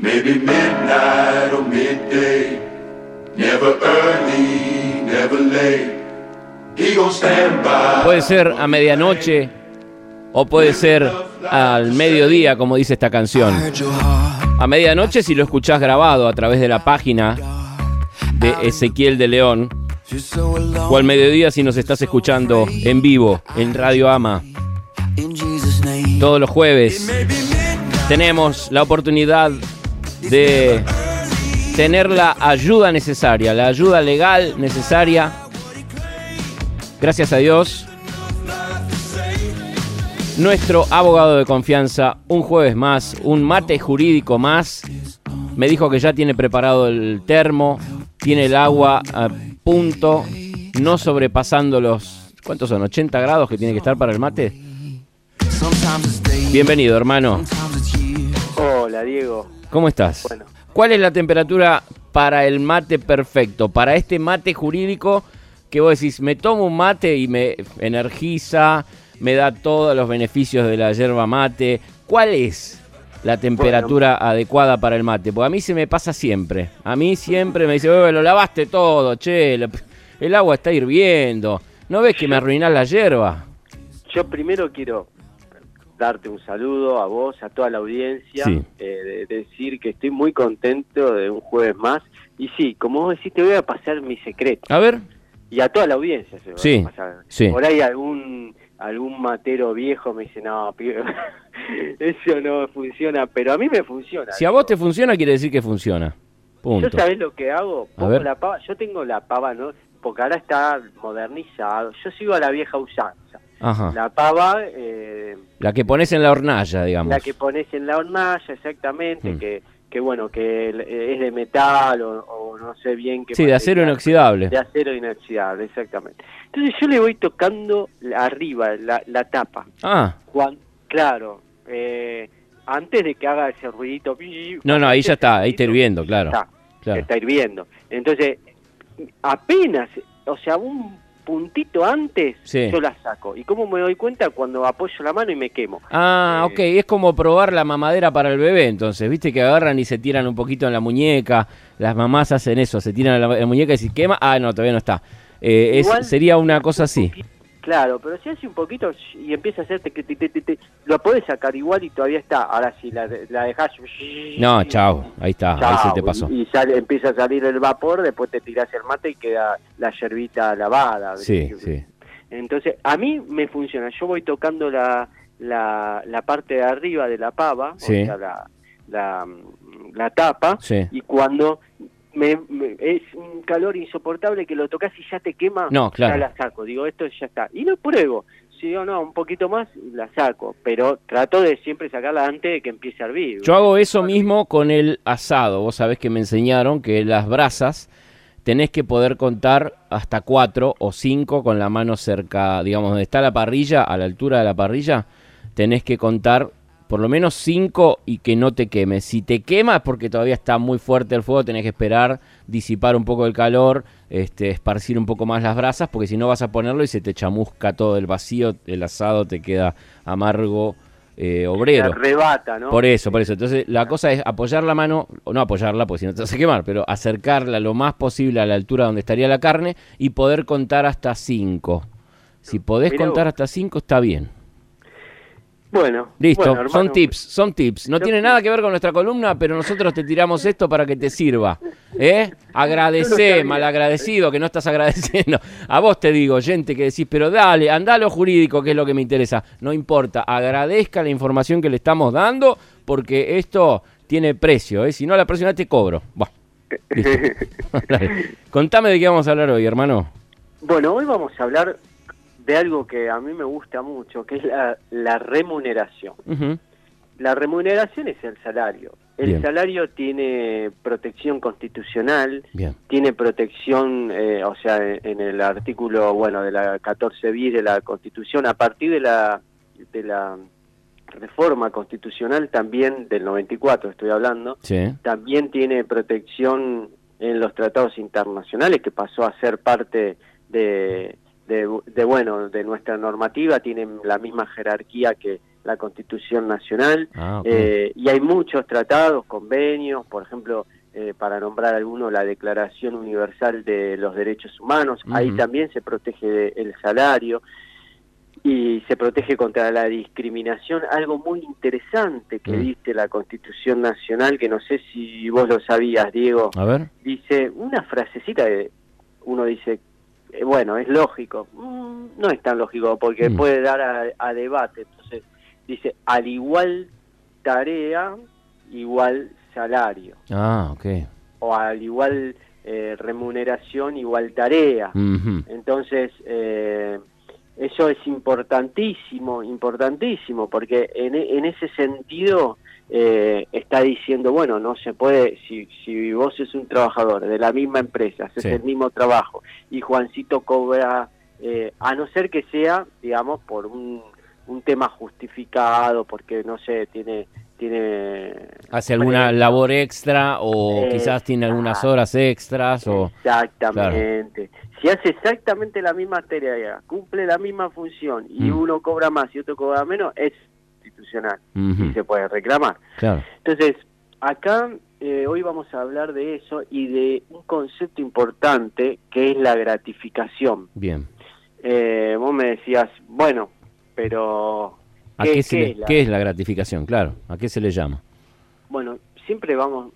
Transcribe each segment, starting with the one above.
Maybe midnight or midday. Never early, never late. He stand by. Puede ser a medianoche o puede ser al mediodía, como dice esta canción. A medianoche si lo escuchás grabado a través de la página de Ezequiel de León. O al mediodía si nos estás escuchando en vivo en Radio Ama. Todos los jueves tenemos la oportunidad de tener la ayuda necesaria, la ayuda legal necesaria. Gracias a Dios. Nuestro abogado de confianza, un jueves más, un mate jurídico más. Me dijo que ya tiene preparado el termo, tiene el agua a punto, no sobrepasando los... ¿Cuántos son? ¿80 grados que tiene que estar para el mate? Bienvenido, hermano. Hola, Diego. ¿Cómo estás? Bueno. ¿Cuál es la temperatura para el mate perfecto? Para este mate jurídico que vos decís, me tomo un mate y me energiza, me da todos los beneficios de la yerba mate. ¿Cuál es la temperatura adecuada para el mate? Porque a mí se me pasa siempre. A mí siempre me dice, "Bebe, lo lavaste todo, che, el agua está hirviendo. ¿No ves que me arruinás la yerba? Yo primero quiero darte un saludo a vos, a toda la audiencia, Sí. eh, de- decir que estoy muy contento de un jueves más. Y sí, como vos decís, te voy a pasar mi secreto. A ver, Y a toda la audiencia se lo voy Sí, a pasar. sí. Por ahí algún algún matero viejo me dice, no, pibe, eso no funciona, pero a mí me funciona. si a vos te funciona, quiere decir que funciona. Punto. Yo sabés lo que hago, pongo la pava, yo tengo la pava, ¿no? Porque ahora está modernizado, yo sigo a la vieja usanza. Ajá. La pava, eh, La que pones en la hornalla, digamos. la que pones en la hornalla, exactamente, Mm. que, que bueno, que eh, es de metal o, o no sé bien qué Sí, de acero inoxidable. De acero inoxidable, exactamente. Entonces yo le voy tocando arriba, la, la tapa. Ah, Cuan- claro, eh, antes de que haga ese ruidito. no, no, ahí ya está, ahí está hirviendo, claro. Está, claro. está hirviendo. Entonces, apenas, o sea, un puntito antes, Sí. yo la saco. ¿Y cómo me doy cuenta? Cuando apoyo la mano y me quemo. Ah, Eh, ok, es como probar la mamadera para el bebé, entonces, viste que agarran y se tiran un poquito en la muñeca, las mamás hacen eso, se tiran en la, en la muñeca y si quema, ah, no, todavía no está. Eh, es- sería una cosa así. Claro, pero si hace un poquito y empieza a hacer te, te, te, te, te, lo podés sacar igual y todavía está. Ahora si la, la dejás... No, chao, ahí está, ahí se te pasó. Y, y sale, empieza a salir el vapor, después te tirás el mate y queda la yerbita lavada. Sí, sí. Entonces, a mí me funciona. Yo voy tocando la, la, la parte de arriba de la pava, Sí. o sea, la, la, la tapa, Sí. y cuando me, me- es un calor insoportable que lo tocas y ya te quema, No, claro. ya la saco. Digo, esto ya está. Y lo pruebo. Si o no, un poquito más, la saco. Pero trato de siempre sacarla antes de que empiece a hervir. Yo hago eso mismo con el asado. Vos sabés que me enseñaron que las brasas tenés que poder contar hasta cuatro o cinco con la mano cerca, digamos, donde está la parrilla, a la altura de la parrilla, tenés que contar por lo menos cinco y que no te queme. Si te quema es porque todavía está muy fuerte el fuego, tenés que esperar, disipar un poco el calor, este, esparcir un poco más las brasas, porque si no vas a ponerlo y se te chamusca todo el vacío, el asado te queda amargo, eh, obrero. Se arrebata, ¿no? Por eso, por eso. Entonces, la cosa es apoyar la mano, o no apoyarla, porque si no te vas a quemar, pero acercarla lo más posible a la altura donde estaría la carne y poder contar hasta 5. Si podés Mirá contar vos. hasta 5, está bien. Bueno, Listo, bueno, hermano, son tips, son tips. No Yo- tiene nada que ver con nuestra columna, pero nosotros te tiramos esto para que te sirva. ¿Eh? Agradecé, sabía. malagradecido, que no estás agradeciendo. A vos te digo, gente, que decís, pero dale, anda a lo jurídico, que es lo que me interesa. No importa, agradezca la información que le estamos dando, porque esto tiene precio, ¿eh? Si no la próxima te cobro. Dale. Contame de qué vamos a hablar hoy, hermano. Bueno, hoy vamos a hablar de algo que a mí me gusta mucho, que es la, la remuneración. La remuneración es el salario. El Bien. salario tiene protección constitucional, Bien. tiene protección, eh, o sea, en, en el artículo, bueno, de la 14 bis de la Constitución, a partir de la, de la reforma constitucional también del 94, estoy hablando, Sí. también tiene protección en los tratados internacionales, que pasó a ser parte de, de, de, bueno, de nuestra normativa, tienen la misma jerarquía que, la Constitución Nacional, Ah, eh, y hay muchos tratados, convenios, por ejemplo, eh, para nombrar alguno, la Declaración Universal de los Derechos Humanos, ahí también se protege de- el salario y se protege contra la discriminación, algo muy interesante que Mm. dice la Constitución Nacional, que no sé si vos lo sabías, Diego, A ver. dice una frasecita que uno dice, bueno, es lógico, Mm, no es tan lógico porque Mm. puede dar a, a debate, entonces dice, al igual tarea, igual salario, Ah, ok. o al igual eh, remuneración, igual tarea. Entonces, eh, eso es importantísimo, importantísimo, porque en, en ese sentido eh, está diciendo, bueno, no se puede, si, si vos sos un trabajador de la misma empresa, haces Sí. el mismo trabajo, y Juancito cobra, eh, a no ser que sea, digamos, por un, un tema justificado, porque, no sé, tiene... tiene Hace alguna labor extra o Eh, quizás tiene algunas horas extras o... Exactamente. Si hace exactamente la misma tarea, cumple la misma función y Mm. uno cobra más y otro cobra menos, es y se puede reclamar. Claro. Entonces, acá eh, hoy vamos a hablar de eso y de un concepto importante que es la gratificación. Bien. Eh, vos me decías, bueno, pero... ¿A qué, se le- es la- qué es la gratificación? Claro. ¿A qué se le llama? Bueno, siempre vamos,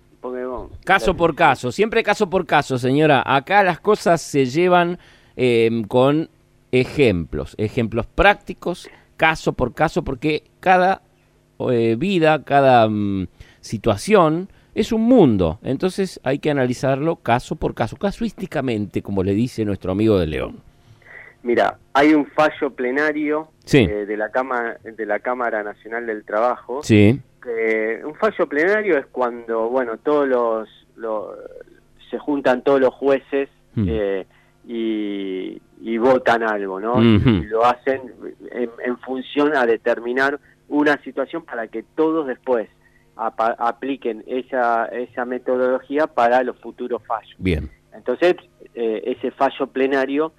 Caso por caso, siempre caso por caso, señora. Acá las cosas se llevan eh, con ejemplos, ejemplos prácticos, caso por caso, porque cada eh, vida, cada mm, situación es un mundo. Entonces hay que analizarlo caso por caso, casuísticamente, como le dice nuestro amigo de León. Mira, hay un fallo plenario Sí. eh, de la Cámara de la Cámara Nacional del Trabajo. Sí, que un fallo plenario es cuando, bueno, todos los, los- se juntan todos los jueces Mm. eh, y, y votan algo, ¿no? Y lo hacen en, en función a determinar una situación para que todos después apliquen esa, esa metodología para los futuros fallos. bien. Entonces, eh, ese fallo plenario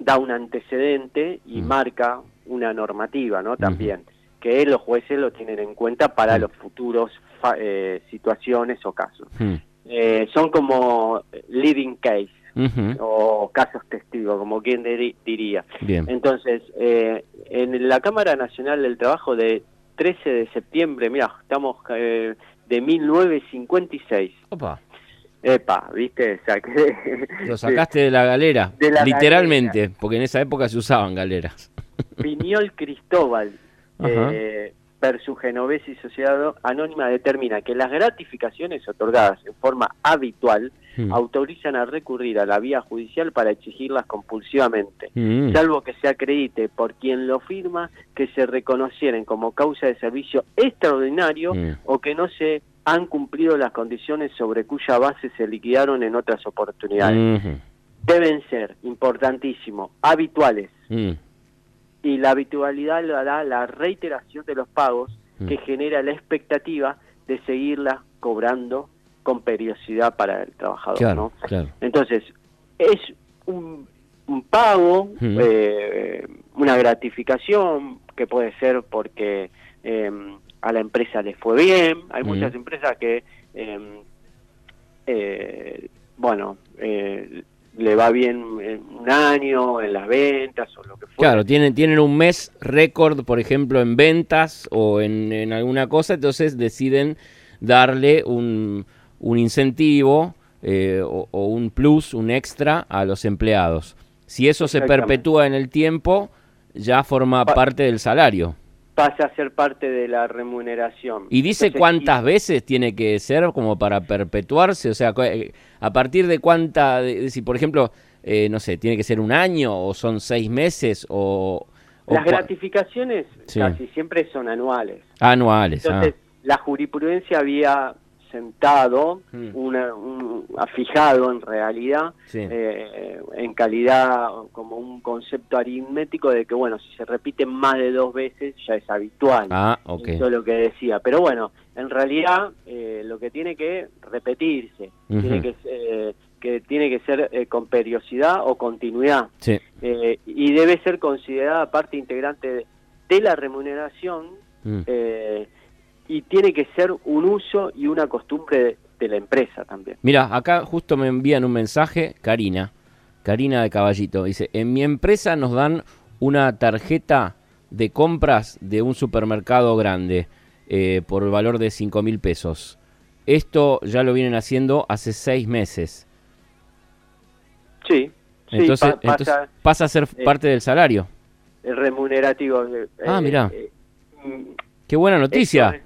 da un antecedente y Mm. marca una normativa, ¿no? También, que los jueces lo tienen en cuenta para Mm. los futuros fa- eh, situaciones o casos. Mm. Eh, son como living case O casos testigos, como quien diría. Bien. Entonces, eh, en la Cámara Nacional del Trabajo de 13 de septiembre, mira, estamos eh, de 1956. Opa, Epa, ¿viste? Saqué- lo sacaste de la galera, De la literalmente, porque en esa época se usaban galeras. Piñol Cristóbal, eh, per su Genovese y Sociedad Anónima, determina que las gratificaciones otorgadas en forma habitual Mm. autorizan a recurrir a la vía judicial para exigirlas compulsivamente, Mm. salvo que se acredite por quien lo firma que se reconocieren como causa de servicio extraordinario Mm. o que no se han cumplido las condiciones sobre cuya base se liquidaron en otras oportunidades. Ujú. Deben ser, importantísimo, habituales. Y la habitualidad lo hará la reiteración de los pagos Mm. que genera la expectativa de seguirla cobrando con periodicidad para el trabajador. Claro, ¿no? claro. Entonces, es un, un pago, Mm. eh, una gratificación que puede ser porque eh, a la empresa le fue bien. Hay Mm. muchas empresas que, eh, eh, bueno, eh, le va bien en un año en las ventas o lo que fuera. Claro, tienen, tienen un mes récord, por ejemplo, en ventas o en, en alguna cosa, entonces deciden darle un, un incentivo eh, o, o un plus, un extra a los empleados. Si eso se perpetúa en el tiempo, ya forma Pa- parte del salario. Pasa a ser parte de la remuneración. ¿Y dice Entonces, cuántas veces tiene que ser como para perpetuarse? O sea, eh, a partir de cuánta, si por ejemplo, eh, no sé, tiene que ser un año o son seis meses o... o Las gratificaciones Sí. casi siempre son anuales. Anuales. ah. Entonces, la jurisprudencia había sentado, Mm. una, un- ha fijado en realidad, Sí. eh, en calidad como un concepto aritmético de que, bueno, si se repiten más de dos veces ya es habitual. Ah. Eso es lo que decía. Pero bueno, en realidad eh, lo que tiene que repetirse, tiene que, eh, que tiene que ser eh, con periodicidad o continuidad. Sí. Eh, y debe ser considerada parte integrante de, de la remuneración Mm. eh, y tiene que ser un uso y una costumbre de, de la empresa también. Mira, acá justo me envían un mensaje, Karina, Karina de Caballito, dice, en mi empresa nos dan una tarjeta de compras de un supermercado grande eh, por el valor de 5 mil pesos. Esto ya lo vienen haciendo hace seis meses. Sí, sí, Entonces, pa- pasa entonces pasa a ser eh, parte del salario. el remunerativo. eh, Ah, mirá. eh, Qué buena noticia.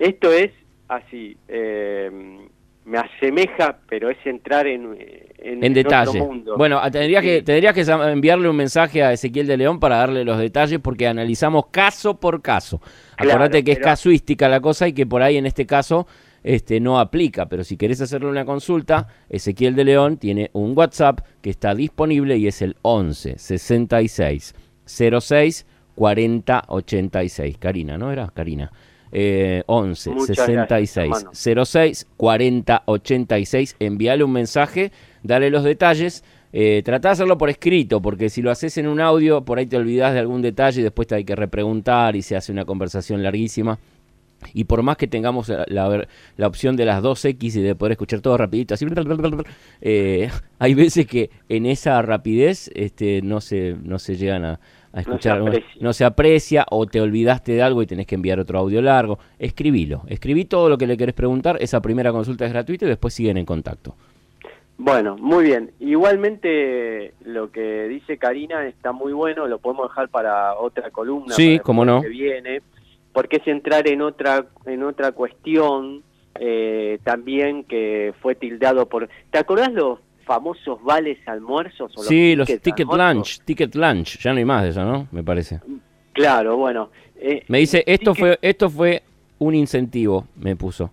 Esto es, así, eh, me asemeja, pero es entrar en, en, En otro detalle. mundo. Bueno, a- tendrías, Sí. que, tendrías que enviarle un mensaje a Ezequiel de León para darle los detalles porque analizamos caso por caso. Claro, Acordate que es casuística la cosa y que por ahí en este caso este, no aplica. Pero si querés hacerle una consulta, Ezequiel de León tiene un WhatsApp que está disponible y es el 11 66 06 40 86. Karina, ¿no era? Karina. Eh, 11 Muchas 66 gracias, 06 40 86. Envíale un mensaje, dale los detalles. Eh, tratá de hacerlo por escrito, porque si lo haces en un audio, por ahí te olvidás de algún detalle y después te hay que repreguntar y se hace una conversación larguísima. Y por más que tengamos la, la- la opción de las 2X y de poder escuchar todo rapidito, así, eh, hay veces que en esa rapidez este, no, se, no se llegan a, a escuchar, algunas- aprecia. no se aprecia o te olvidaste de algo y tenés que enviar otro audio largo. Escribilo, escribí todo lo que le querés preguntar, esa primera consulta es gratuita y después siguen en contacto. Bueno, muy bien. Igualmente lo que dice Karina está muy bueno, lo podemos dejar para otra columna. Sí, para cómo no. Que viene, porque es entrar en otra en otra cuestión eh, también que fue tildado por. ¿Te acordás los famosos vales almuerzos? O Sí, los tickets ticket lunch, ticket lunch, ya no hay más de eso, ¿no? Me parece. Claro, bueno. eh, Me dice, esto ticket- fue, esto fue un incentivo, me puso.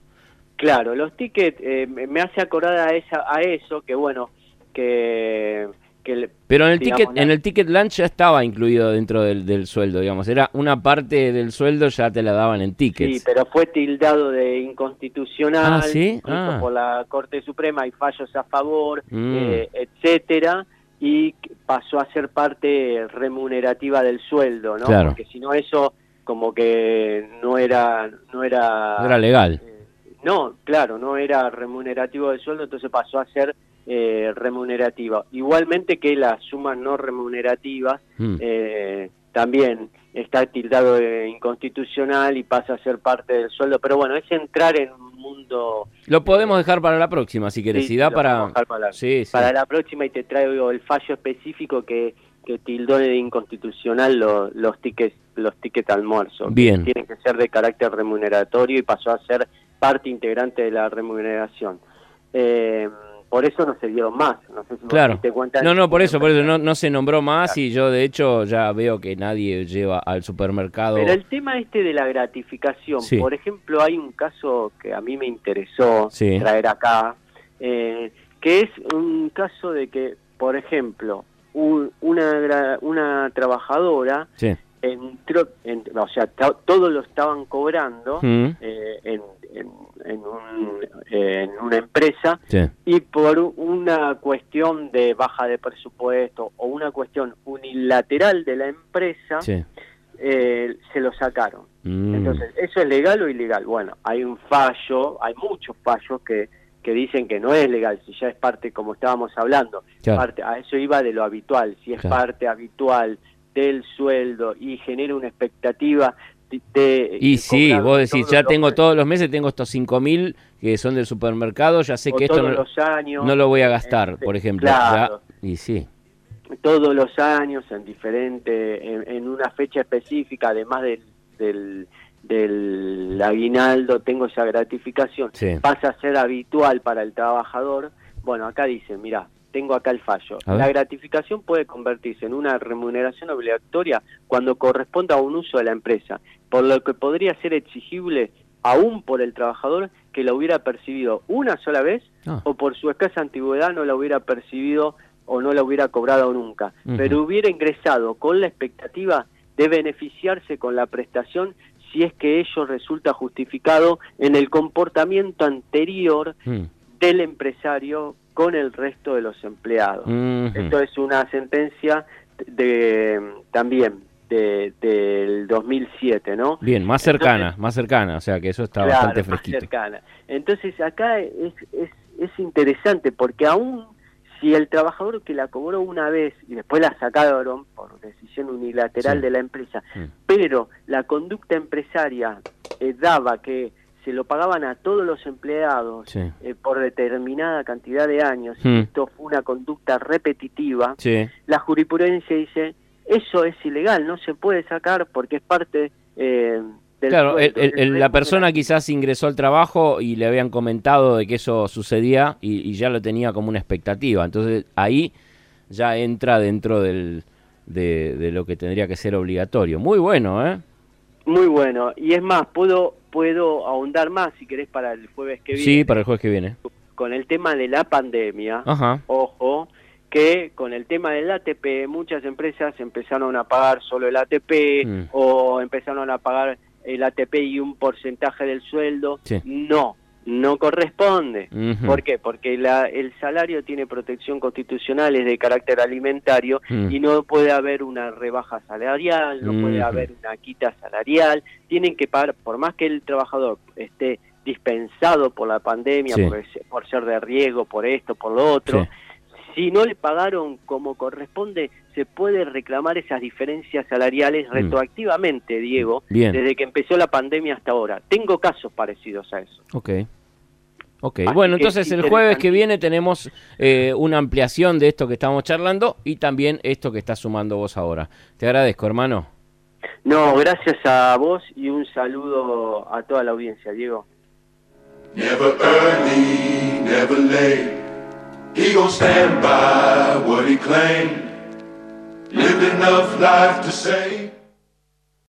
Claro, los tickets eh, me me hace acordar a esa a eso que bueno que que Pero en el digamos, ticket, la- en el ticket lunch ya estaba incluido dentro del, del sueldo, digamos. Era una parte del sueldo ya te la daban en tickets. Sí, pero fue tildado de inconstitucional Ah, Ah. por la Corte Suprema, hay fallos a favor, Mm. eh, etcétera, y pasó a ser parte remunerativa del sueldo, ¿no? Claro. Porque si no eso como que no era no era No era legal. eh, no, claro, no era remunerativo del sueldo, entonces pasó a ser eh, remunerativa. Igualmente que las sumas no remunerativas Mm. eh, también está tildado de inconstitucional y pasa a ser parte del sueldo, pero bueno, es entrar en un mundo... Lo podemos dejar para la próxima, si querés. Sí, si da para... para la- Sí, sí. Para la próxima y te traigo el fallo específico que, que tildó de inconstitucional lo- los tickets los tickets almuerzo. que Bien. Tienen que ser de carácter remuneratorio y pasó a ser parte integrante de la remuneración. Eh, por eso no se dieron más. No sé si Claro. te cuenta. No, no, por eso, por eso no, no se nombró más y yo de hecho ya veo que nadie lleva al supermercado. Pero el tema este de la gratificación, Sí. por ejemplo, hay un caso que a mí me interesó Sí. traer acá, eh, que es un caso de que, por ejemplo, un- una, una trabajadora Sí. entró, en- o sea, todos lo estaban cobrando Mm, eh, en, en- en un- en una empresa sí. y por una cuestión de baja de presupuesto o una cuestión unilateral de la empresa, Sí. eh, se lo sacaron. Mm. Entonces, ¿eso es legal o ilegal? Bueno, hay un fallo, hay muchos fallos que, que dicen que no es legal, si ya es parte, como estábamos hablando, Claro. parte, a eso iba de lo habitual, si es Claro. parte habitual del sueldo y genera una expectativa de... Y sí, vos decís, ya tengo meses, todos los meses, tengo estos 5 mil que son del supermercado, ya sé o que esto no, los años, no lo voy a gastar, este, por ejemplo. claro. Ya- y sí, todos los años en diferente, en, en una fecha específica, además del, del, del aguinaldo, tengo esa gratificación, Sí. pasa a ser habitual para el trabajador. Bueno, acá dice, mira, tengo acá el fallo. La gratificación puede convertirse en una remuneración obligatoria cuando corresponda a un uso de la empresa, por lo que podría ser exigible aún por el trabajador que la hubiera percibido una sola vez Ah. o por su escasa antigüedad no la hubiera percibido o no la hubiera cobrado nunca, pero hubiera ingresado con la expectativa de beneficiarse con la prestación si es que ello resulta justificado en el comportamiento anterior Mm. del empresario con el resto de los empleados. Esto es una sentencia de también de- del 2007, ¿no? Bien, más cercana, más cercana, o sea que eso está Claro, bastante más fresquito. cercana. Entonces acá es, es, es interesante porque aún si el trabajador que la cobró una vez y después la sacaron por decisión unilateral Sí. de la empresa, Mm. pero la conducta empresaria eh, daba que se lo pagaban a todos los empleados Sí. eh, por determinada cantidad de años, Mm. y esto fue una conducta repetitiva, Sí, la jurisprudencia dice, eso es ilegal, no se puede sacar porque es parte eh, del claro, el- sueldo, el- del el- la persona quizás ingresó al trabajo y le habían comentado de que eso sucedía y, y ya lo tenía como una expectativa. Entonces ahí ya entra dentro del, de, de lo que tendría que ser obligatorio. Muy bueno, ¿eh? Muy bueno, y es más, puedo puedo ahondar más si querés para el jueves que viene Sí, para el jueves que viene. con el tema de la pandemia. Ajá. Ojo, que con el tema del ATP muchas empresas empezaron a pagar solo el ATP Mm. o empezaron a pagar el ATP y un porcentaje del sueldo. Sí. No, no corresponde. ¿Por qué? Porque la, el salario tiene protección constitucional, es de carácter alimentario Mm. y no puede haber una rebaja salarial, no puede haber una quita salarial. Tienen que pagar, por más que el trabajador esté dispensado por la pandemia, Sí. por, ser de riesgo, por esto, por lo otro, Sí. si no le pagaron como corresponde, se puede reclamar esas diferencias salariales Mm. retroactivamente, Diego, Bien. desde que empezó la pandemia hasta ahora. Tengo casos parecidos a eso. Ok. Ok, Así bueno, entonces es el jueves que viene tenemos eh, una ampliación de esto que estamos charlando y también esto que estás sumando vos ahora. Te agradezco, hermano. No, gracias a vos y un saludo a toda la audiencia, Diego. Never early, never late. He gon' stand by what he claimed. Lived enough life to say